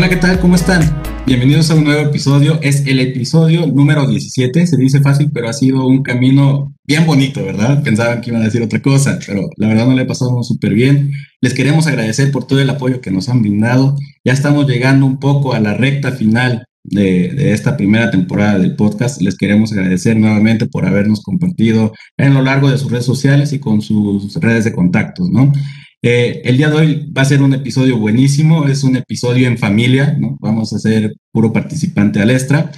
Hola, ¿qué tal? ¿Cómo están? Bienvenidos a un nuevo episodio. Es el episodio número 17. Se dice fácil, pero ha sido un camino bien bonito, ¿verdad? Pensaban que iban a decir otra cosa, pero la verdad no le pasado súper bien. Les queremos agradecer por todo el apoyo que nos han brindado. Ya estamos llegando un poco a la recta final de, esta primera temporada del podcast. Les queremos agradecer nuevamente por habernos compartido en lo largo de sus redes sociales y con sus redes de contactos, ¿no? Eh, el día de hoy va a ser un episodio buenísimo, es un episodio en familia, ¿no? Vamos a ser puro participante al extra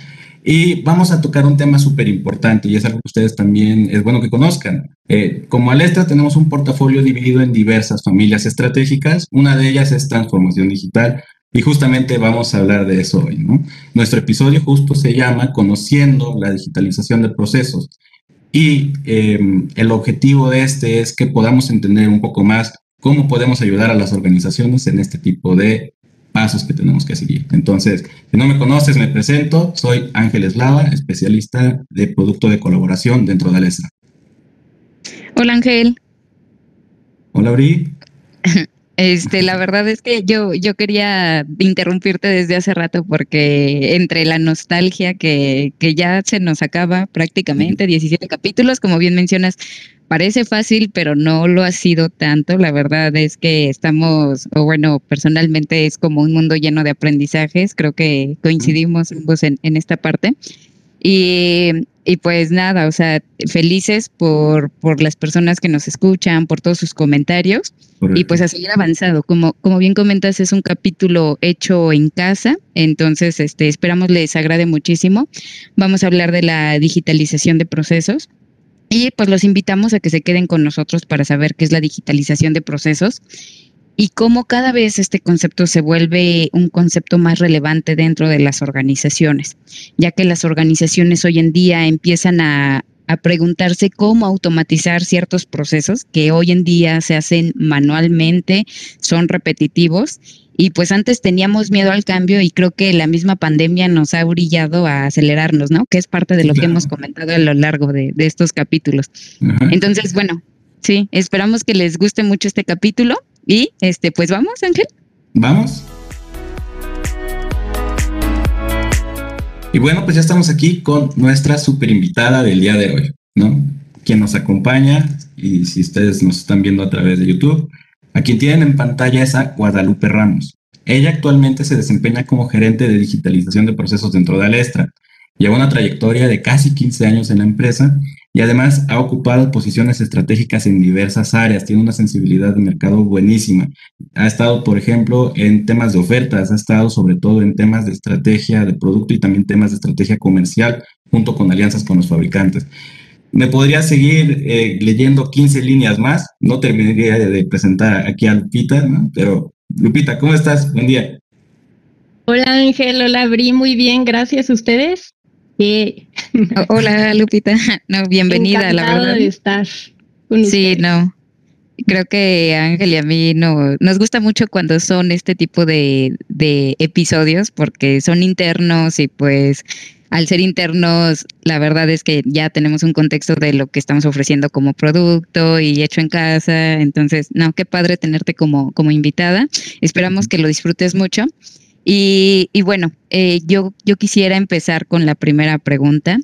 y vamos a tocar un tema súper importante y es algo que ustedes también es bueno que conozcan. Eh, como Alestra tenemos un portafolio dividido en diversas familias estratégicas, una de ellas es transformación digital, y justamente vamos a hablar de eso hoy, ¿no? Nuestro episodio justo se llama Conociendo la digitalización de procesos. Y em, el objetivo de este es que podamos entender un poco más cómo podemos ayudar a las organizaciones en este tipo de pasos que tenemos que seguir. Entonces, si no me conoces, me presento. Soy Ángel Eslava, especialista de producto de colaboración dentro de Alestra. Hola Ángel. Hola Bri. Este, la verdad es que yo, yo quería interrumpirte desde hace rato porque entre la nostalgia que, que ya se nos acaba prácticamente, 17 capítulos, como bien mencionas, parece fácil, pero no lo ha sido tanto. La verdad es que estamos, o bueno, personalmente es como un mundo lleno de aprendizajes. Creo que coincidimos ambos en, en esta parte. Y, y, pues nada, o sea, felices por, por las personas que nos escuchan, por todos sus comentarios y pues a seguir avanzado. Como, como bien comentas, es un capítulo hecho en casa, entonces este, esperamos les agrade muchísimo. Vamos a hablar de la digitalización de procesos. Y pues los invitamos a que se queden con nosotros para saber qué es la digitalización de procesos y cómo cada vez este concepto se vuelve un concepto más relevante dentro de las organizaciones, ya que las organizaciones hoy en día empiezan a, preguntarse cómo automatizar ciertos procesos que hoy en día se hacen manualmente, son repetitivos y pues antes teníamos miedo al cambio y creo que la misma pandemia nos ha brillado a acelerarnos, ¿no? Que es parte de lo que hemos comentado a lo largo de, estos capítulos. Entonces, bueno, sí, esperamos que les guste mucho este capítulo y este, pues vamos, Ángel. Vamos. Y bueno, pues ya estamos aquí con nuestra super invitada del día de hoy, ¿no? Quien nos acompaña, y si ustedes nos están viendo a través de YouTube, a quien tienen en pantalla es a Guadalupe Ramos. Ella actualmente se desempeña como gerente de digitalización de procesos dentro de Alestra. Lleva una trayectoria de casi 15 años en la empresa y además ha ocupado posiciones estratégicas en diversas áreas, tiene una sensibilidad de mercado buenísima. Ha estado, por ejemplo, en temas de ofertas, ha estado sobre todo en temas de estrategia de producto y también temas de estrategia comercial junto con alianzas con los fabricantes. Me podría seguir eh, leyendo 15 líneas más, no terminaría de presentar aquí a Lupita, ¿no? pero Lupita, ¿cómo estás? Buen día. Hola Ángel, hola Bri, muy bien, gracias a ustedes. Hola, Lupita. No, bienvenida, la verdad. de estar sí, no. Creo que Ángel y a mí no, nos gusta mucho cuando son este tipo de, de episodios porque son internos y pues al ser internos, la verdad es que ya tenemos un contexto de lo que estamos ofreciendo como producto y hecho en casa. Entonces, no, qué padre tenerte como, como invitada. Esperamos que lo disfrutes mucho. Y, bueno, eh, yo, yo quisiera empezar con la primera pregunta.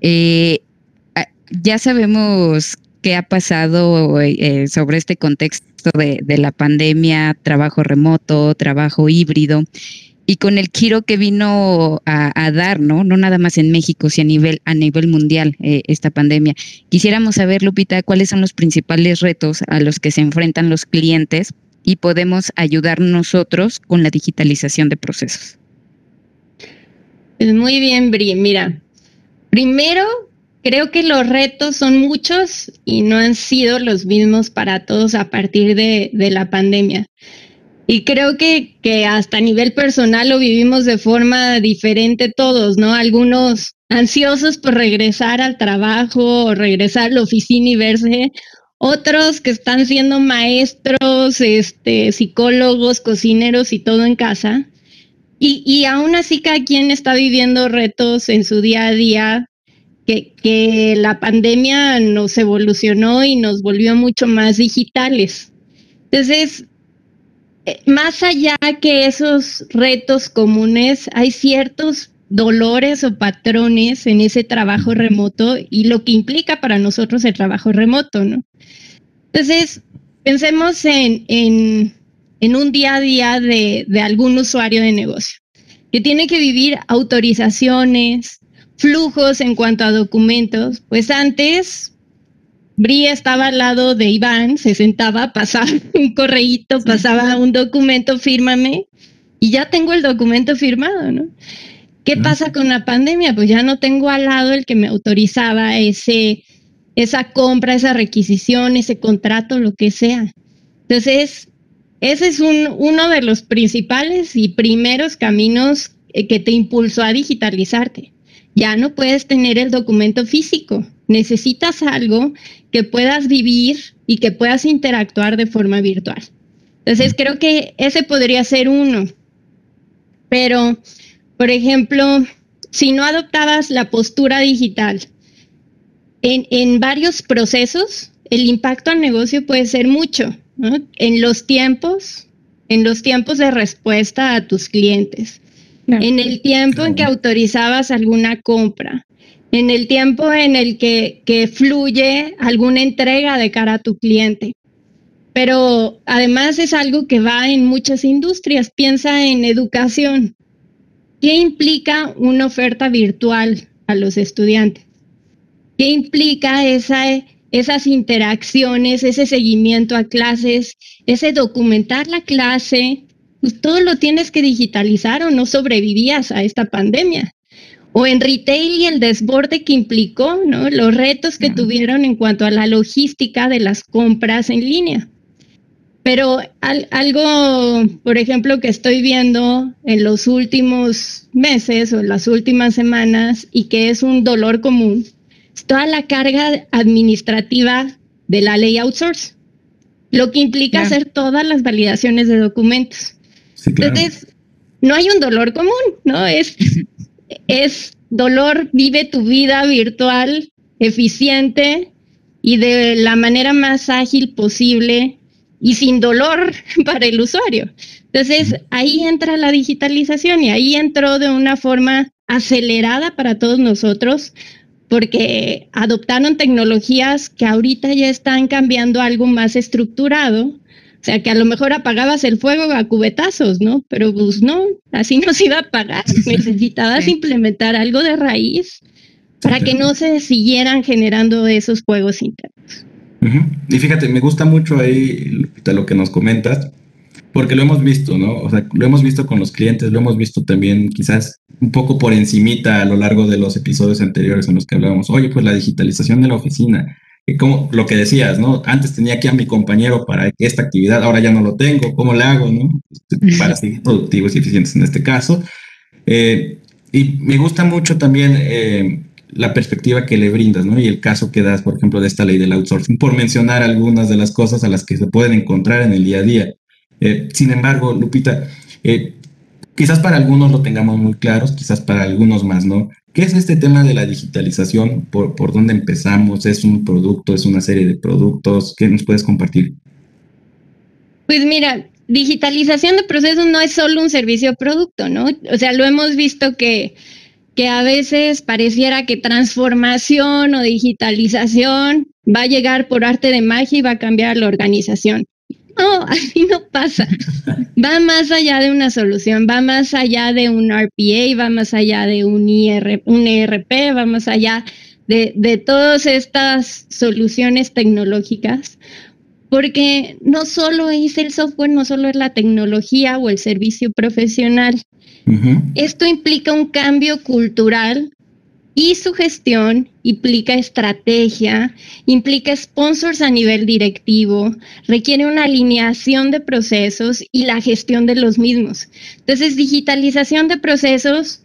Eh, ya sabemos qué ha pasado eh, sobre este contexto de, de, la pandemia, trabajo remoto, trabajo híbrido, y con el giro que vino a, dar, ¿no? No nada más en México, sino a nivel, a nivel mundial, esta pandemia. Quisiéramos saber, Lupita, cuáles son los principales retos a los que se enfrentan los clientes y podemos ayudar nosotros con la digitalización de procesos. Pues muy bien, Bri. Mira, primero creo que los retos son muchos y no han sido los mismos para todos a partir de, la pandemia. Y creo que, que, hasta a nivel personal lo vivimos de forma diferente todos, ¿no? Algunos ansiosos por regresar al trabajo o regresar a la oficina y verse, otros que están siendo maestros, este, psicólogos, cocineros y todo en casa. Y, y aún así cada quien está viviendo retos en su día a día que, que la pandemia nos evolucionó y nos volvió mucho más digitales. Entonces, más allá que esos retos comunes, hay ciertos dolores o patrones en ese trabajo remoto y lo que implica para nosotros el trabajo remoto, ¿no? Entonces, pensemos en, en, en un día a día de, de algún usuario de negocio que tiene que vivir autorizaciones, flujos en cuanto a documentos, pues antes Bri estaba al lado de Iván, se sentaba, pasaba un correíto, pasaba un documento, fírmame, y ya tengo el documento firmado, ¿no? ¿Qué pasa con la pandemia? Pues ya no tengo al lado el que me autorizaba ese, esa compra, esa requisición, ese contrato, lo que sea. Entonces, ese es un, uno de los principales y primeros caminos eh, que te impulsó a digitalizarte. Ya no puedes tener el documento físico. Necesitas algo que puedas vivir y que puedas interactuar de forma virtual. Entonces, creo que ese podría ser uno. Pero por ejemplo, si no adoptabas la postura digital en, varios procesos, el impacto al negocio puede ser mucho. En los tiempos, en los tiempos de respuesta a tus clientes, en el tiempo en que autorizabas alguna compra, en el tiempo en el que, fluye alguna entrega de cara a tu cliente. Pero además es algo que va en muchas industrias. Piensa en educación. ¿Qué implica una oferta virtual a los estudiantes? ¿Qué implica esa, esas interacciones, ese seguimiento a clases, ese documentar la clase? Pues todo lo tienes que digitalizar o no sobrevivías a esta pandemia. O en retail y el desborde que implicó, ¿no? Los retos que tuvieron en cuanto a la logística de las compras en línea. Pero algo, por ejemplo, que estoy viendo en los últimos meses o en las últimas semanas y que es un dolor común, es toda la carga administrativa de la ley outsource, lo que implica hacer todas las validaciones de documentos. Entonces, no hay un dolor común, ¿no? Es, es dolor, vive tu vida virtual eficiente y de la manera más ágil posible y sin dolor para el usuario. Entonces, ahí entra la digitalización y ahí entró de una forma acelerada para todos nosotros porque adoptaron tecnologías que ahorita ya están cambiando algo más estructurado. O sea, que a lo mejor apagabas el fuego a cubetazos, ¿no? Pero pues no, así no se iba a apagar. Necesitabas implementar algo de raíz para que no se siguieran generando esos juegos internos. Y fíjate, me gusta mucho ahí lo que nos comentas, porque lo hemos visto, ¿no? O sea, lo hemos visto con los clientes, lo hemos visto también quizás un poco por encimita a lo largo de los episodios anteriores en los que hablábamos, oye, pues la digitalización de la oficina, como lo que decías, ¿no? Antes tenía aquí a mi compañero para esta actividad, ahora ya no lo tengo, ¿cómo le hago, no? Para seguir productivos y eficientes en este caso. Eh, y me gusta mucho también eh, la perspectiva que le brindas, ¿no? Y el caso que das, por ejemplo, de esta ley del outsourcing, por mencionar algunas de las cosas a las que se pueden encontrar en el día a día. Eh, sin embargo, Lupita, quizás para algunos lo tengamos muy claros, quizás para algunos más, ¿no? ¿Qué es este tema de la digitalización? ¿Por, por dónde empezamos? ¿Es un producto? ¿Es una serie de productos? ¿Qué nos puedes compartir? Pues mira, digitalización de procesos no es solo un servicio producto, ¿no? O sea, lo hemos visto que que a veces pareciera que transformación o digitalización va a llegar por arte de magia y va a cambiar la organización. No, así no pasa. Va más allá de una solución, va más allá de un RPA, va más allá de un, IR, un ERP, va más allá de, de todas estas soluciones tecnológicas, porque no solo es el software, no solo es la tecnología o el servicio profesional, esto implica un cambio cultural y su gestión implica estrategia, implica sponsors a nivel directivo, requiere una alineación de procesos y la gestión de los mismos. Entonces, digitalización de procesos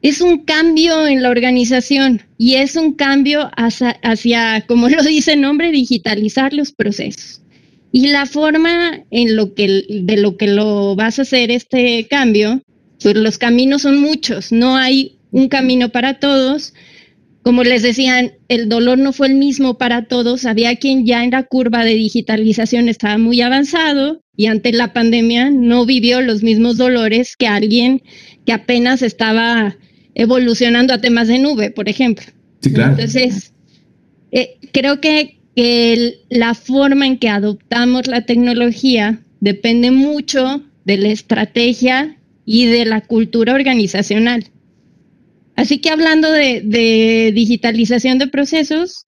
es un cambio en la organización y es un cambio hacia, como lo dice el nombre, digitalizar los procesos. Y la forma de lo que lo vas a hacer este cambio pues los caminos son muchos, no hay un camino para todos. Como les decían, el dolor no fue el mismo para todos. Había quien ya en la curva de digitalización estaba muy avanzado y ante la pandemia no vivió los mismos dolores que alguien que apenas estaba evolucionando a temas de nube, por ejemplo. Sí, claro. Entonces, eh, creo que, la forma en que adoptamos la tecnología depende mucho de la estrategia y de la cultura organizacional. Así que hablando de, digitalización de procesos,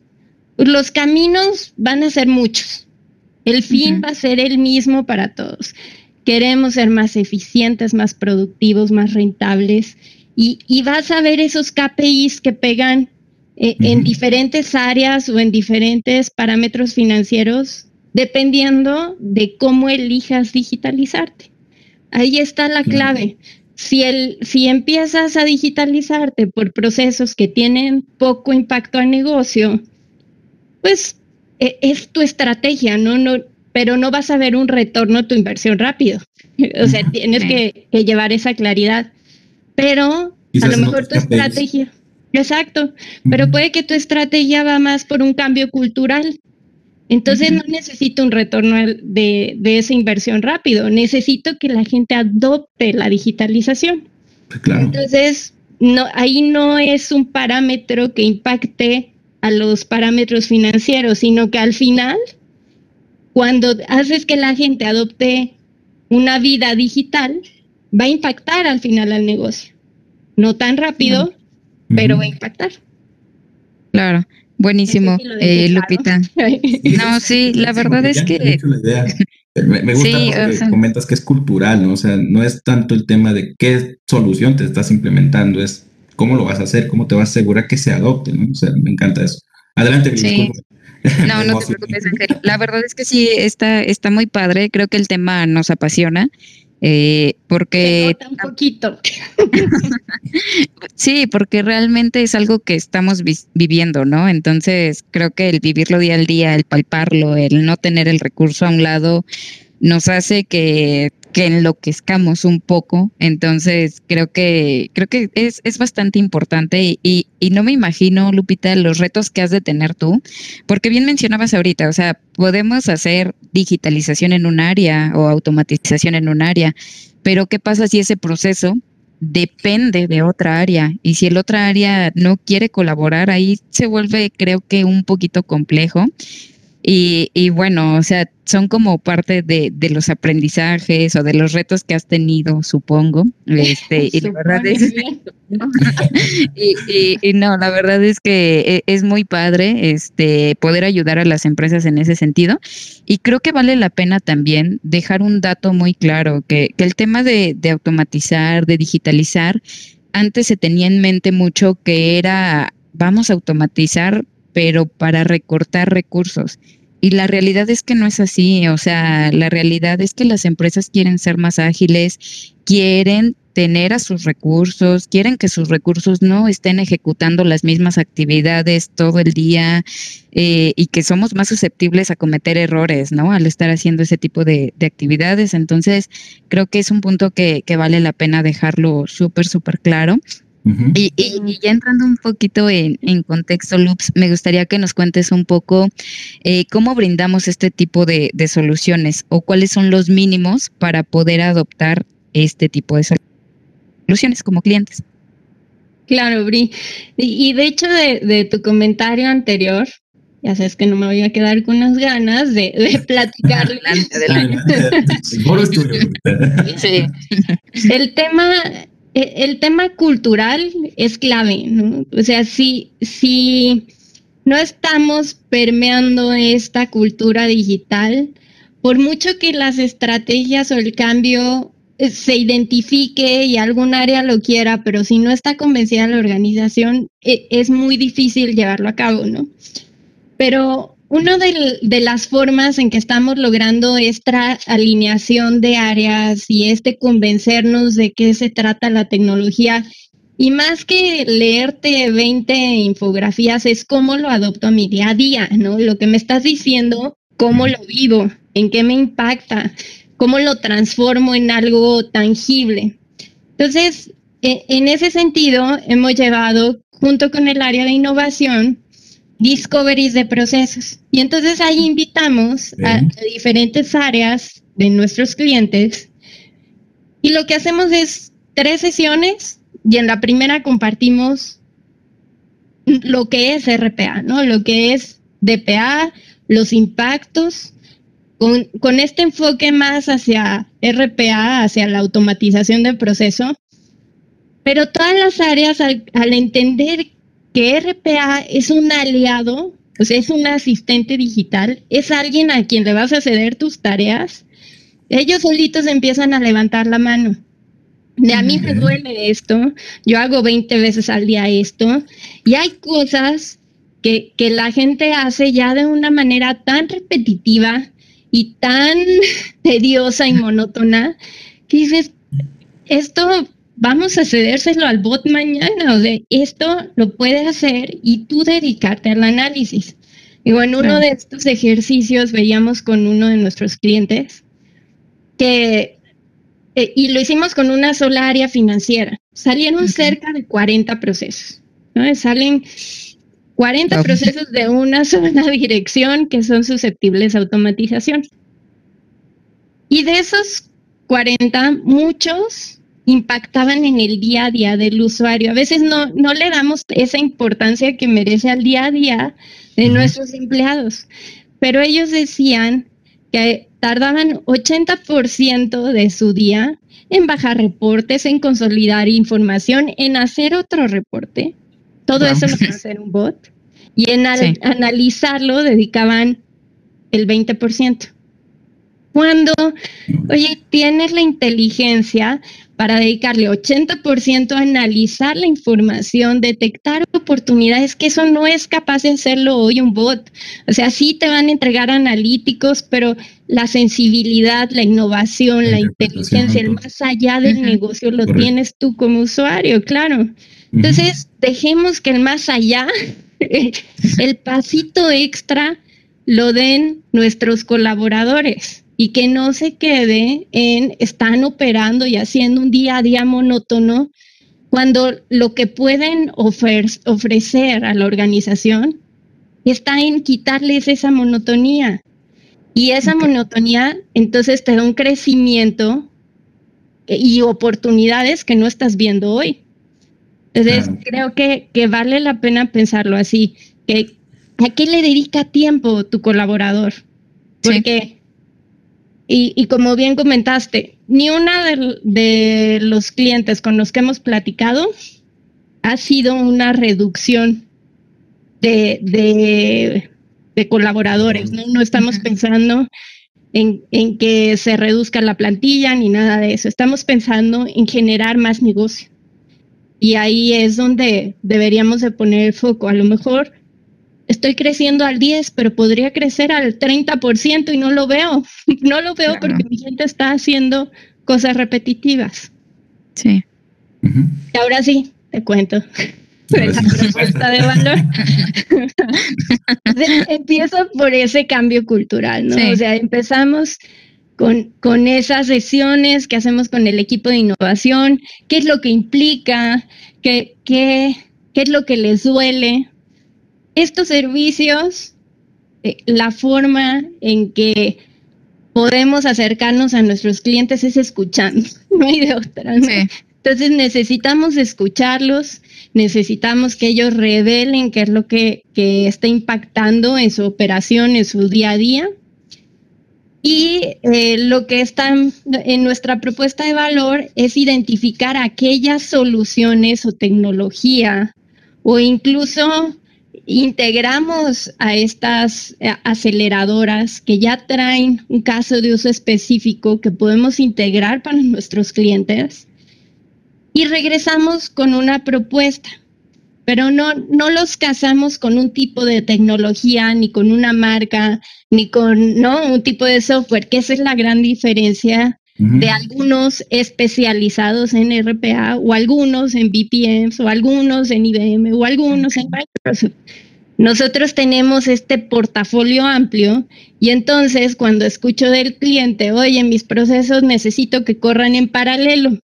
los caminos van a ser muchos. El fin va a ser el mismo para todos. Queremos ser más eficientes, más productivos, más rentables y, vas a ver esos KPIs que pegan eh, en diferentes áreas o en diferentes parámetros financieros dependiendo de cómo elijas digitalizarte. Ahí está la clave. Si, el, si empiezas a digitalizarte por procesos que tienen poco impacto al negocio, pues e, es tu estrategia, ¿no? no pero no vas a ver un retorno a tu inversión rápido. o sea, tienes que, llevar esa claridad. Pero a lo mejor tu estrategia, exacto, pero puede que tu estrategia va más por un cambio cultural. Entonces no necesito un retorno de, esa inversión rápido, necesito que la gente adopte la digitalización. Pues claro. Entonces, no, ahí no es un parámetro que impacte a los parámetros financieros, sino que al final, cuando haces que la gente adopte una vida digital, va a impactar al final al negocio. No tan rápido, pero va a impactar. Claro. Buenísimo, eh, Lupita. No, sí, la verdad es que... Me, gusta comentas que es cultural, ¿no? O sea, no es tanto el tema de qué solución te estás implementando, es cómo lo vas a hacer, cómo te vas a asegurar que se adopte, ¿no? O sea, me encanta eso. Adelante, sí. No, no te preocupes, Ángel. La verdad es que sí, está, está muy padre. Creo que el tema nos apasiona. Eh, porque... un poquito. sí, porque realmente es algo que estamos viviendo, ¿no? Entonces creo que el vivirlo día al día, el palparlo, el no tener el recurso a un lado, nos hace que que enloquezcamos un poco. Entonces, creo que, creo que es, es bastante importante y, y, no me imagino, Lupita, los retos que has de tener tú, porque bien mencionabas ahorita, o sea, podemos hacer digitalización en un área o automatización en un área, pero ¿qué pasa si ese proceso depende de otra área y si el otra área no quiere colaborar, ahí se vuelve, creo que, un poquito complejo. Y, y, bueno, o sea, son como parte de, de, los aprendizajes o de los retos que has tenido, supongo. Este, y la verdad es y, y, no, la verdad es que e, es muy padre este poder ayudar a las empresas en ese sentido. Y creo que vale la pena también dejar un dato muy claro, que, que el tema de, de automatizar, de digitalizar, antes se tenía en mente mucho que era vamos a automatizar pero para recortar recursos. Y la realidad es que no es así, o sea, la realidad es que las empresas quieren ser más ágiles, quieren tener a sus recursos, quieren que sus recursos no estén ejecutando las mismas actividades todo el día eh, y que somos más susceptibles a cometer errores, ¿no? Al estar haciendo ese tipo de, de actividades. Entonces, creo que es un punto que, que vale la pena dejarlo súper, súper claro y, ya entrando un poquito en, contexto, Loops, me gustaría que nos cuentes un poco eh, cómo brindamos este tipo de, soluciones o cuáles son los mínimos para poder adoptar este tipo de soluciones como clientes. Claro, Bri. Y, de hecho, de, tu comentario anterior, ya sabes que no me voy a quedar con las ganas de, de platicar. sí. El tema el tema cultural es clave, ¿no? O sea, si, si no estamos permeando esta cultura digital, por mucho que las estrategias o el cambio eh, se identifique y algún área lo quiera, pero si no está convencida la organización, e, es muy difícil llevarlo a cabo, ¿no? Pero una de, las formas en que estamos logrando esta alineación de áreas y este convencernos de qué se trata la tecnología, y más que leerte 20 infografías, es cómo lo adopto a mi día a día, ¿no? Lo que me estás diciendo, cómo lo vivo, en qué me impacta, cómo lo transformo en algo tangible. Entonces, e, en ese sentido, hemos llevado, junto con el área de innovación, discoveries de procesos. Y entonces ahí invitamos a, diferentes áreas de nuestros clientes y lo que hacemos es tres sesiones y en la primera compartimos lo que es RPA, ¿no? Lo que es DPA, los impactos, con, con este enfoque más hacia RPA, hacia la automatización del proceso, pero todas las áreas al, al entender que RPA es un aliado, o sea, es un asistente digital, es alguien a quien le vas a ceder tus tareas, ellos solitos empiezan a levantar la mano. De a mí me duele esto, yo hago 20 veces al día esto, y hay cosas que, que la gente hace ya de una manera tan repetitiva y tan tediosa y monótona que dices, esto vamos a cedérselo al bot mañana, o sea, esto lo puede hacer y tú dedicarte al análisis. Digo, en uno de estos ejercicios veíamos con uno de nuestros clientes que, eh, y lo hicimos con una sola área financiera, salieron cerca de 40 procesos, ¿no? Salen 40 procesos de una sola dirección que son susceptibles a automatización. Y de esos 40, muchos impactaban en el día a día del usuario. A veces no, no le damos esa importancia que merece al día a día de nuestros empleados, pero ellos decían que tardaban 80% de su día en bajar reportes, en consolidar información, en hacer otro reporte. Todo eso lo puede hacer un bot. Y en analizarlo dedicaban el 20%. Cuando, oye, tienes la inteligencia para dedicarle 80% a analizar la información, detectar oportunidades, que eso no es capaz de hacerlo hoy un bot. O sea, sí te van a entregar analíticos, pero la sensibilidad, la innovación, la, inteligencia, el más allá del negocio lo tienes tú como usuario, claro. Entonces, dejemos que el más allá, el pasito extra, lo den nuestros colaboradores y que no se quede en están operando y haciendo un día a día monótono cuando lo que pueden ofrecer a la organización está en quitarles esa monotonía. Y esa monotonía entonces te da un crecimiento y oportunidades que no estás viendo hoy. Entonces creo que, que, vale la pena pensarlo así, que ¿a qué le dedica tiempo tu colaborador? Porque y, como bien comentaste, ni una de, los clientes con los que hemos platicado ha sido una reducción de, colaboradores. ¿no? estamos pensando en, en, que se reduzca la plantilla ni nada de eso. Estamos pensando en generar más negocio. Y ahí es donde deberíamos de poner el foco. A lo mejor estoy creciendo al 10, pero podría crecer al 30% y no lo veo. No lo veo porque mi gente está haciendo cosas repetitivas. Sí. Y ahora sí, te cuento. La propuesta de valor. Empiezo por ese cambio cultural, ¿no? O sea, empezamos con, con esas sesiones que hacemos con el equipo de innovación, qué es lo que implica, qué, qué, qué es lo que les duele, estos servicios, eh, la forma en que podemos acercarnos a nuestros clientes es escuchando, no hay de otra. Entonces necesitamos escucharlos, necesitamos que ellos revelen qué es lo que, que, está impactando en su operación, en su día a día. Y eh, lo que está en nuestra propuesta de valor es identificar aquellas soluciones o tecnología o incluso integramos a estas eh, aceleradoras que ya traen un caso de uso específico que podemos integrar para nuestros clientes y regresamos con una propuesta, pero no, no los casamos con un tipo de tecnología, ni con una marca, ni con ¿no? un tipo de software, que esa es la gran diferencia de algunos especializados en RPA o algunos en VPNs o algunos en IBM o algunos en Microsoft. Nosotros tenemos este portafolio amplio y entonces cuando escucho del cliente, oye, mis procesos necesito que corran en paralelo.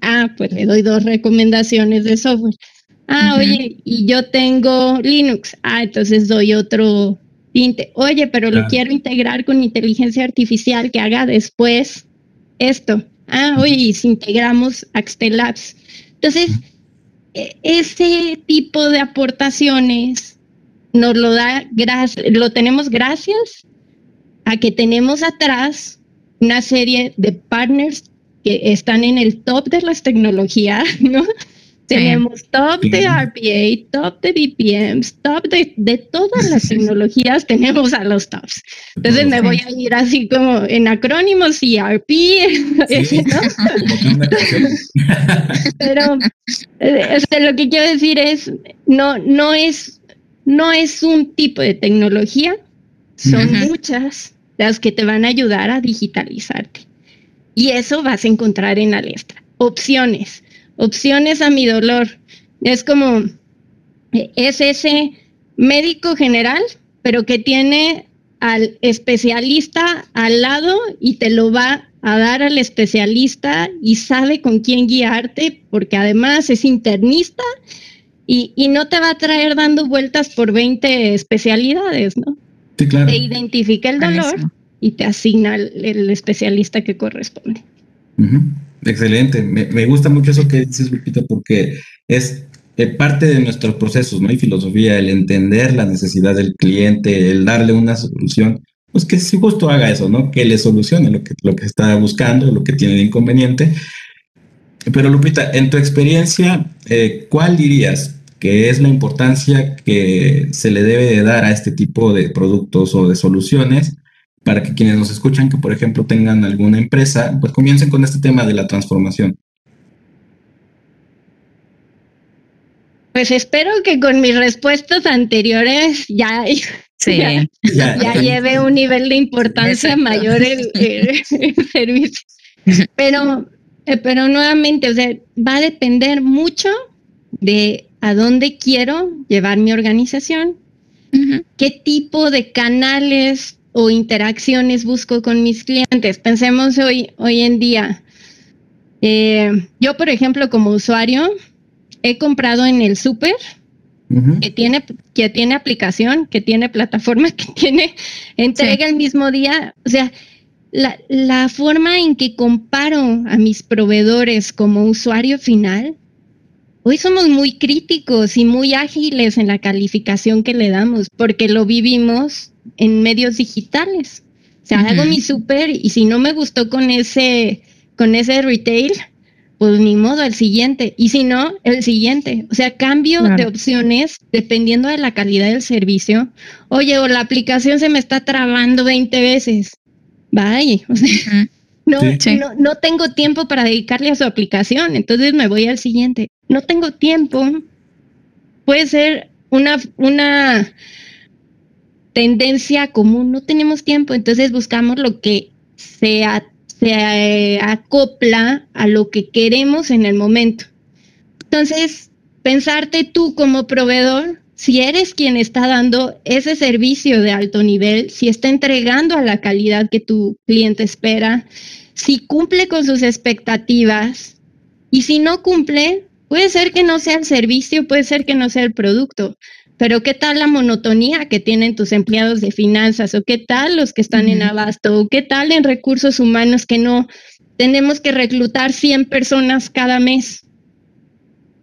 Ah, pues le doy dos recomendaciones de software. Ah, oye, y yo tengo Linux. Ah, entonces doy otro tinte. Oye, pero lo quiero integrar con inteligencia artificial que haga después esto. Ah, oye, y si integramos Axtel Labs. Entonces, e, ese tipo de aportaciones nos lo da lo tenemos gracias a que tenemos atrás una serie de partners que están en el top de las tecnologías, ¿no? Tenemos top de RPA, top de BPMs, top de, todas las tecnologías, tenemos a los tops. Entonces me voy a ir así como en acrónimos y RP, Pero eh, lo que quiero decir es, no, no es, no es un tipo de tecnología, son muchas las que te van a ayudar a digitalizarte. Y eso vas a encontrar en Alestra. Opciones opciones a mi dolor. Es como, es ese médico general, pero que tiene al especialista al lado y te lo va a dar al especialista y sabe con quién guiarte, porque además es internista y, no te va a traer dando vueltas por 20 especialidades, ¿no? Sí, claro. Te identifica el dolor y te asigna el, especialista que corresponde. Excelente, me, gusta mucho eso que dices, Lupita, porque es eh, parte de nuestros procesos, ¿no? Y filosofía, el entender la necesidad del cliente, el darle una solución, pues que si justo haga eso, ¿no? Que le solucione lo que, está buscando, lo que tiene de inconveniente. Pero Lupita, en tu experiencia, eh, ¿cuál dirías que es la importancia que se le debe de dar a este tipo de productos o de soluciones para que quienes nos escuchan, que por ejemplo tengan alguna empresa, pues comiencen con este tema de la transformación. Pues espero que con mis respuestas anteriores ya, ya, lleve un nivel de importancia mayor el, servicio. Pero, eh, pero nuevamente, o sea, va a depender mucho de a dónde quiero llevar mi organización, qué tipo de canales o interacciones busco con mis clientes. Pensemos hoy, hoy en día. Eh, yo, por ejemplo, como usuario, he comprado en el súper que, tiene, que tiene aplicación, que tiene plataforma, que tiene entrega el mismo día. O sea, la, la forma en que comparo a mis proveedores como usuario final, hoy somos muy críticos y muy ágiles en la calificación que le damos, porque lo vivimos en medios digitales. O sea, hago mi súper y si no me gustó con ese, con ese retail, pues ni modo, el siguiente. Y si no, el siguiente. O sea, cambio de opciones dependiendo de la calidad del servicio. Oye, o la aplicación se me está trabando 20 veces. Vaya, o sea, no, no, no tengo tiempo para dedicarle a su aplicación, entonces me voy al siguiente. No tengo tiempo. Puede ser una, una tendencia común, no tenemos tiempo, entonces buscamos lo que se, se acopla a lo que queremos en el momento. Entonces, pensarte tú como proveedor, si eres quien está dando ese servicio de alto nivel, si está entregando a la calidad que tu cliente espera, si cumple con sus expectativas y si no cumple, puede ser que no sea el servicio, puede ser que no sea el producto, pero ¿qué tal la monotonía que tienen tus empleados de finanzas? ¿O qué tal los que están en abasto? ¿O qué tal en recursos humanos que no tenemos que reclutar 100 personas cada mes?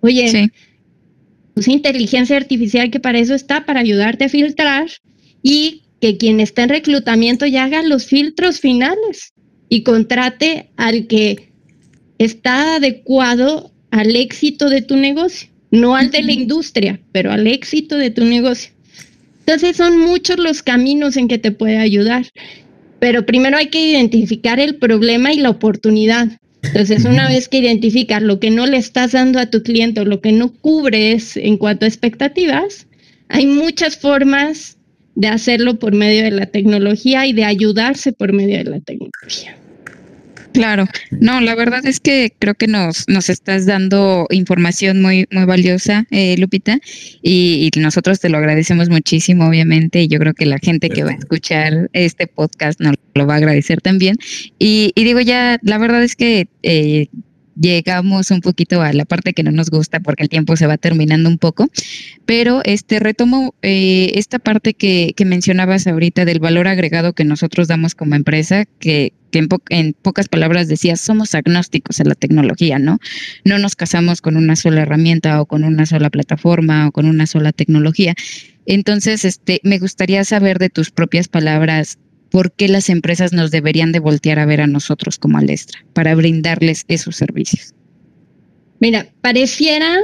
Oye, pues inteligencia artificial que para eso está, para ayudarte a filtrar y que quien está en reclutamiento ya haga los filtros finales y contrate al que está adecuado al éxito de tu negocio no al de la industria, pero al éxito de tu negocio. Entonces son muchos los caminos en que te puede ayudar, pero primero hay que identificar el problema y la oportunidad. Entonces, una vez que identificas lo que no le estás dando a tu cliente o lo que no cubres en cuanto a expectativas, hay muchas formas de hacerlo por medio de la tecnología y de ayudarse por medio de la tecnología. Claro, no, la verdad es que creo que nos, nos estás dando información muy, muy valiosa, eh, Lupita, y, nosotros te lo agradecemos muchísimo, obviamente, y yo creo que la gente que va a escuchar este podcast nos lo va a agradecer también. Y, digo ya, la verdad es que eh, llegamos un poquito a la parte que no nos gusta porque el tiempo se va terminando un poco, pero este retomo eh, esta parte que, que, mencionabas ahorita del valor agregado que nosotros damos como empresa, que, que en, en, pocas palabras decías, somos agnósticos en la tecnología, ¿no? No nos casamos con una sola herramienta o con una sola plataforma o con una sola tecnología. Entonces, este, me gustaría saber de tus propias palabras por qué las empresas nos deberían de voltear a ver a nosotros como Alestra para brindarles esos servicios. Mira, pareciera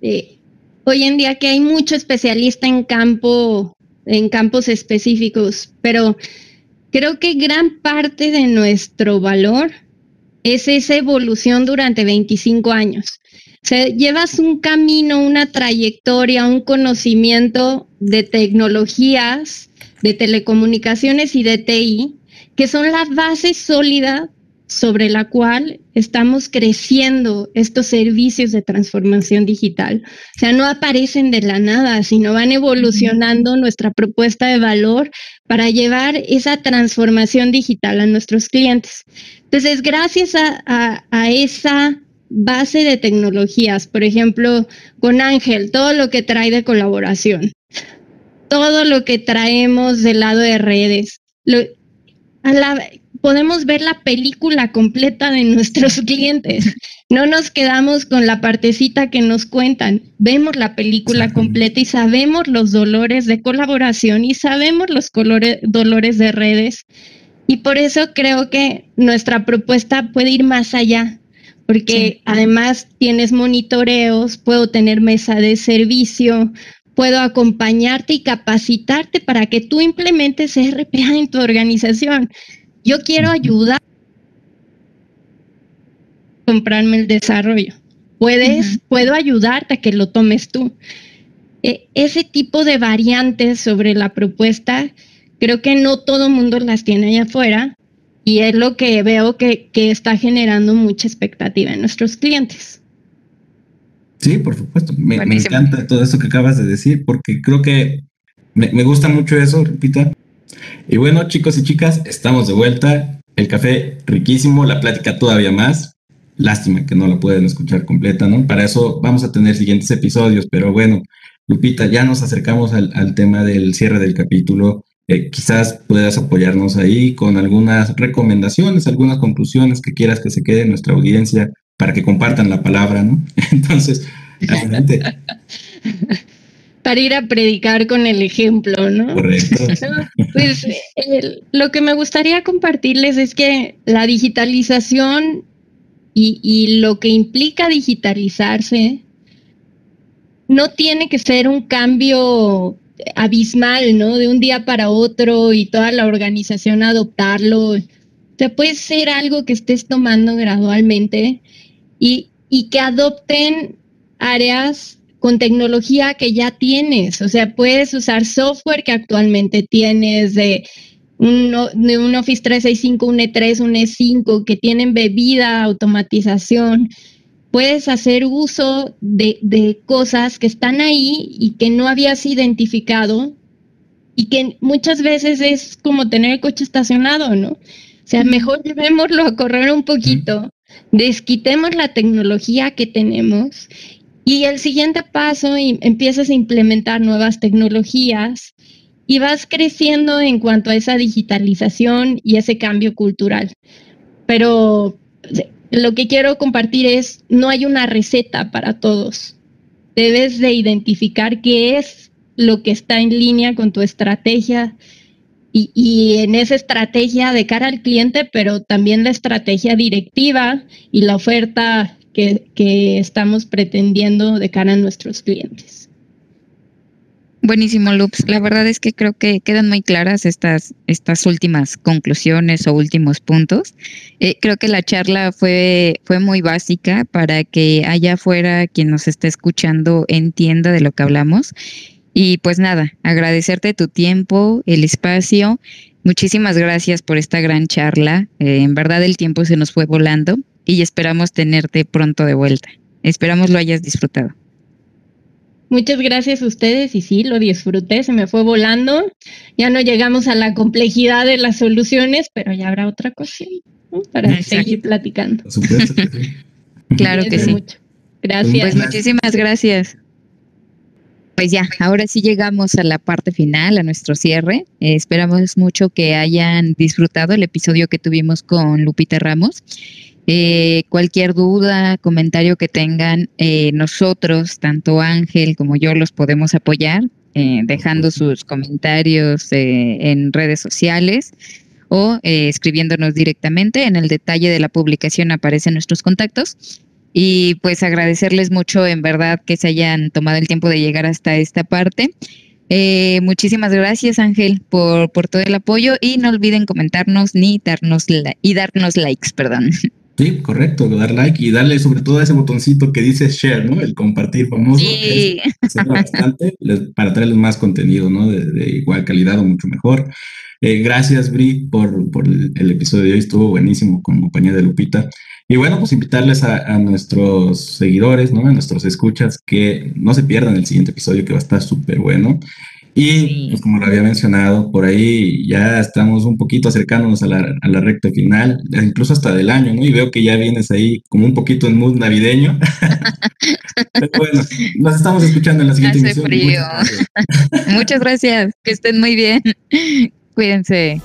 eh, hoy en día que hay mucho especialista en campo, en campos específicos, pero creo que gran parte de nuestro valor es esa evolución durante 25 años. O llevas un camino, una trayectoria, un conocimiento de tecnologías, de telecomunicaciones y de TI, que son la base sólida sobre la cual estamos creciendo estos servicios de transformación digital. O sea, no aparecen de la nada, sino van evolucionando nuestra propuesta de valor para llevar esa transformación digital a nuestros clientes. Entonces, gracias a, a esa base de tecnologías, por ejemplo, con Ángel, todo lo que trae de colaboración, todo lo que traemos del lado de redes. Podemos ver la película completa de nuestros clientes. No nos quedamos con la partecita que nos cuentan. Vemos la película completa y sabemos los dolores de colaboración y sabemos los colores, dolores de redes. Y por eso creo que nuestra propuesta puede ir más allá, porque además tienes monitoreos, puedo tener mesa de servicio, puedo acompañarte y capacitarte para que tú implementes RPA en tu organización. Yo quiero ayudar a comprarme el desarrollo. Puedes, puedo ayudarte a que lo tomes tú. E, ese tipo de variantes sobre la propuesta, creo que no todo el mundo las tiene allá afuera y es lo que veo que, que está generando mucha expectativa en nuestros clientes. Sí, por supuesto. Me, encanta todo eso que acabas de decir porque creo que me, gusta mucho eso, Rupita. Y bueno, chicos y chicas, estamos de vuelta. El café riquísimo, la plática todavía más. Lástima que no la pueden escuchar completa, ¿no? Para eso vamos a tener siguientes episodios, pero bueno, Lupita, ya nos acercamos al, tema del cierre del capítulo. Eh, quizás puedas apoyarnos ahí con algunas recomendaciones, algunas conclusiones que quieras que se quede en nuestra audiencia para que compartan la palabra, ¿no? Entonces, adelante. Para ir a predicar con el ejemplo, ¿no? Correcto. Pues lo que me gustaría compartirles es que la digitalización y, y lo que implica digitalizarse no tiene que ser un cambio abismal, ¿no? De un día para otro y toda la organización adoptarlo. O sea, puede ser algo que estés tomando gradualmente y, que adopten áreas con tecnología que ya tienes. O sea, puedes usar software que actualmente tienes de un, de un Office 365, un E3, un E5, que tienen bebida, automatización. Puedes hacer uso de, de cosas que están ahí y que no habías identificado y que muchas veces es como tener el coche estacionado, ¿no? O sea, mejor llevémoslo a correr un poquito desquitemos la tecnología que tenemos y el siguiente paso empiezas a implementar nuevas tecnologías y vas creciendo en cuanto a esa digitalización y ese cambio cultural. Pero lo que quiero compartir es, no hay una receta para todos. Debes de identificar qué es lo que está en línea con tu estrategia y, en esa estrategia de cara al cliente, pero también la estrategia directiva y la oferta que, estamos pretendiendo de cara a nuestros clientes. Buenísimo, Loops. La verdad es que creo que quedan muy claras estas, estas últimas conclusiones o últimos puntos. Eh, creo que la charla fue, fue muy básica para que allá afuera quien nos está escuchando entienda de lo que hablamos y pues nada, agradecerte tu tiempo, el espacio. Muchísimas gracias por esta gran charla. Eh, en verdad el tiempo se nos fue volando y esperamos tenerte pronto de vuelta. Esperamos lo hayas disfrutado. Muchas gracias a ustedes y sí, lo disfruté, se me fue volando. Ya no llegamos a la complejidad de las soluciones, pero ya habrá otra cosa para seguir platicando. Claro que sí. Gracias. Pues muchísimas gracias. Pues ya, ahora sí llegamos a la parte final, a nuestro cierre. Eh, esperamos mucho que hayan disfrutado el episodio que tuvimos con Lupita Ramos. Eh, cualquier duda, comentario que tengan, eh, nosotros, tanto Ángel como yo, los podemos apoyar dejando sus comentarios en redes sociales o escribiéndonos directamente. En el detalle de la publicación aparecen nuestros contactos y pues agradecerles mucho en verdad que se hayan tomado el tiempo de llegar hasta esta parte. Eh, muchísimas gracias Ángel por, por todo el apoyo y no olviden comentarnos ni darnos y darnos likes, perdón. Sí, correcto, dar like y darle sobre todo a ese botoncito que dice share, ¿no? El compartir famoso. Sí. bastante para traerles más contenido, ¿no? De, igual calidad o mucho mejor. Eh, gracias, Bri, por, por el, el, episodio de hoy. Estuvo buenísimo con compañía de Lupita. Y bueno, pues invitarles a, nuestros seguidores, ¿no? A nuestros escuchas que no se pierdan el siguiente episodio que va a estar súper bueno. Y pues como lo había mencionado, por ahí ya estamos un poquito acercándonos a la, a la, recta final, incluso hasta del año, ¿no? Y veo que ya vienes ahí como un poquito en mood navideño. Pero bueno, nos estamos escuchando en la siguiente Hace. Frío. Muchas gracias, que estén muy bien. Cuídense.